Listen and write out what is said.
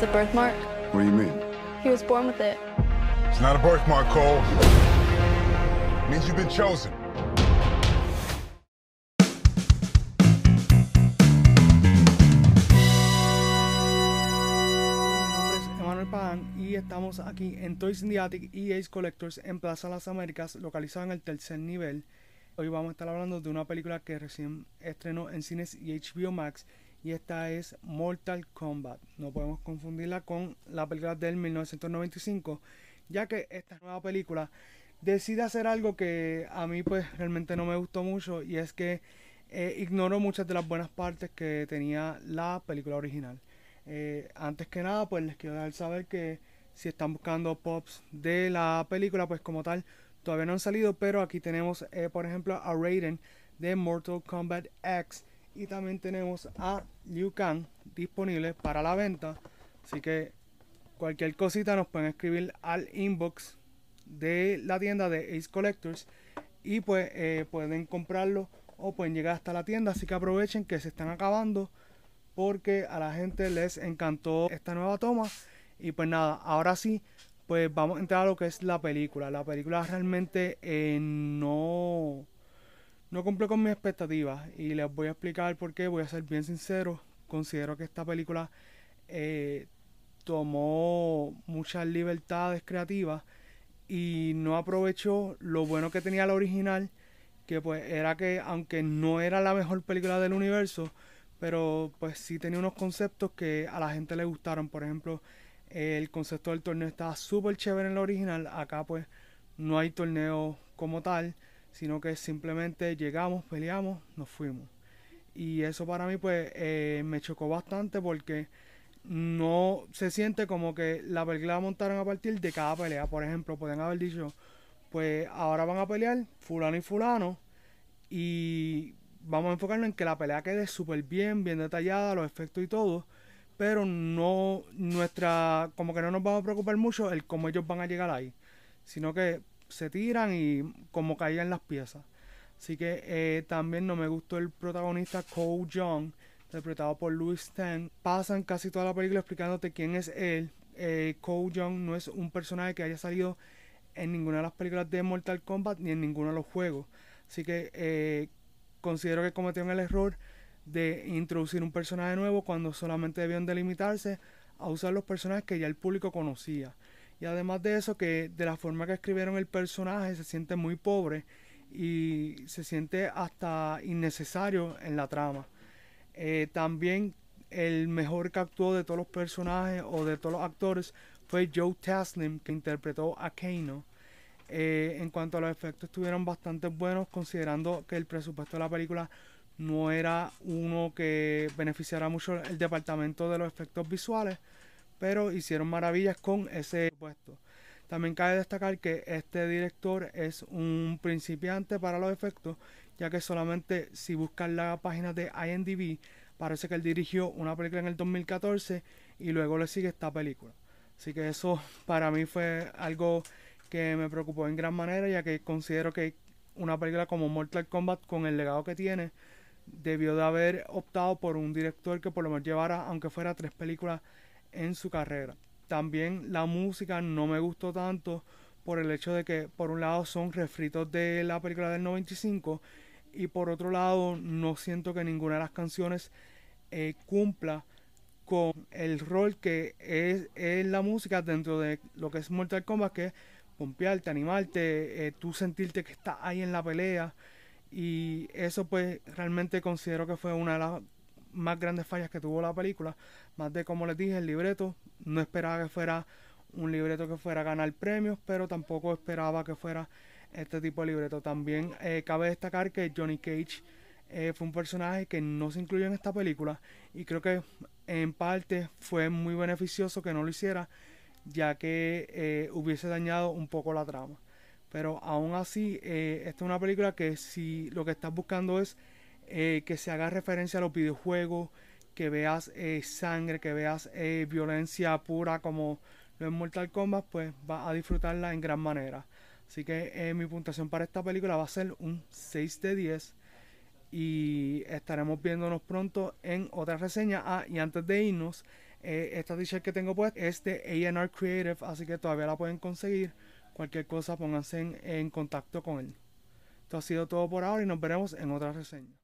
It's a birthmark. What do you mean? He was born with it. It's not a birthmark, Cole. It means you've been chosen. Mi nombre es Emanuel Pagán y estamos aquí en Toys in the Attic y Ace Collectors en Plaza Las Américas, localizado en el tercer nivel. Hoy vamos a estar hablando de una película que recién estrenó en cines y HBO Max y esta es Mortal Kombat. No podemos confundirla con la película del 1995, ya que esta nueva película decide hacer algo que a mí pues realmente no me gustó mucho y es que eh, ignoró muchas de las buenas partes que tenía la película original. Eh, antes que nada, pues les quiero dejar saber que si están buscando pops de la película, pues como tal, todavía no han salido, pero aquí tenemos, eh, por ejemplo, a Raiden de Mortal Kombat X y también tenemos a Liu Kang disponible para la venta. Así que cualquier cosita nos pueden escribir al inbox de la tienda de Ace Collectors y pues eh, pueden comprarlo o pueden llegar hasta la tienda. Así que aprovechen que se están acabando porque a la gente les encantó esta nueva toma. Y pues nada, ahora sí, pues vamos a entrar a lo que es la película. La película realmente eh, no, no cumple con mis expectativas. Y les voy a explicar por qué. Voy a ser bien sincero. Considero que esta película eh, tomó muchas libertades creativas y no aprovechó lo bueno que tenía la original. Que pues era que aunque no era la mejor película del universo, pero pues sí tenía unos conceptos que a la gente le gustaron. Por ejemplo, el concepto del torneo estaba súper chévere en la original. Acá pues no hay torneo como tal, sino que simplemente llegamos, peleamos, nos fuimos. Y eso para mí pues eh, me chocó bastante porque no se siente como que la película la montaron a partir de cada pelea. Por ejemplo, pueden haber dicho, pues ahora van a pelear fulano y fulano y vamos a enfocarnos en que la pelea quede súper bien, bien detallada, los efectos y todo, pero no nuestra, como que no nos vamos a preocupar mucho el cómo ellos van a llegar ahí, sino que se tiran y como caían las piezas. Así que eh, también no me gustó el protagonista Cole Young, interpretado por Louis Tan. Pasan casi toda la película explicándote quién es él. Eh, Cole Young no es un personaje que haya salido en ninguna de las películas de Mortal Kombat ni en ninguno de los juegos. Así que eh, considero que cometieron el error de introducir un personaje nuevo cuando solamente debían delimitarse a usar los personajes que ya el público conocía. Y además de eso, que de la forma que escribieron el personaje se siente muy pobre y se siente hasta innecesario en la trama. Eh, también el mejor que actuó de todos los personajes o de todos los actores fue Joe Taslim, que interpretó a Kano. Eh, en cuanto a los efectos, estuvieron bastante buenos, considerando que el presupuesto de la película no era uno que beneficiara mucho el departamento de los efectos visuales, pero hicieron maravillas con ese puesto. También cabe destacar que este director es un principiante para los efectos, ya que solamente si buscan la página de IMDb, parece que él dirigió una película en el 2014 y luego le sigue esta película. Así que eso para mí fue algo que me preocupó en gran manera, ya que considero que una película como Mortal Kombat, con el legado que tiene, debió de haber optado por un director que por lo menos llevara, aunque fuera tres películas en su carrera. También la música no me gustó tanto por el hecho de que por un lado son refritos de la película del 95 y por otro lado no siento que ninguna de las canciones eh, cumpla con el rol que es, la música dentro de lo que es Mortal Kombat que es pompearte, animarte, eh, tú sentirte que estás ahí en la pelea y eso pues realmente considero que fue una de las más grandes fallas que tuvo la película, más de como les dije, el libreto, no esperaba que fuera un libreto que fuera a ganar premios, pero tampoco esperaba que fuera este tipo de libreto. También eh, cabe destacar que Johnny Cage eh, fue un personaje que no se incluyó en esta película y creo que en parte fue muy beneficioso que no lo hiciera, ya que eh, hubiese dañado un poco la trama. Pero aún así, esta es una película que si lo que estás buscando es eh, que se haga referencia a los videojuegos, que veas eh, sangre, que veas eh, violencia pura como lo es Mortal Kombat, pues vas a disfrutarla en gran manera. Así que mi puntuación para esta película va a ser un 6 de 10. Y estaremos viéndonos pronto en otra reseña. Ah, y antes de irnos, esta t-shirt que tengo pues es de A&R Creative, así que todavía la pueden conseguir. Cualquier cosa pónganse en, en contacto con él. Esto ha sido todo por ahora y nos veremos en otra reseña.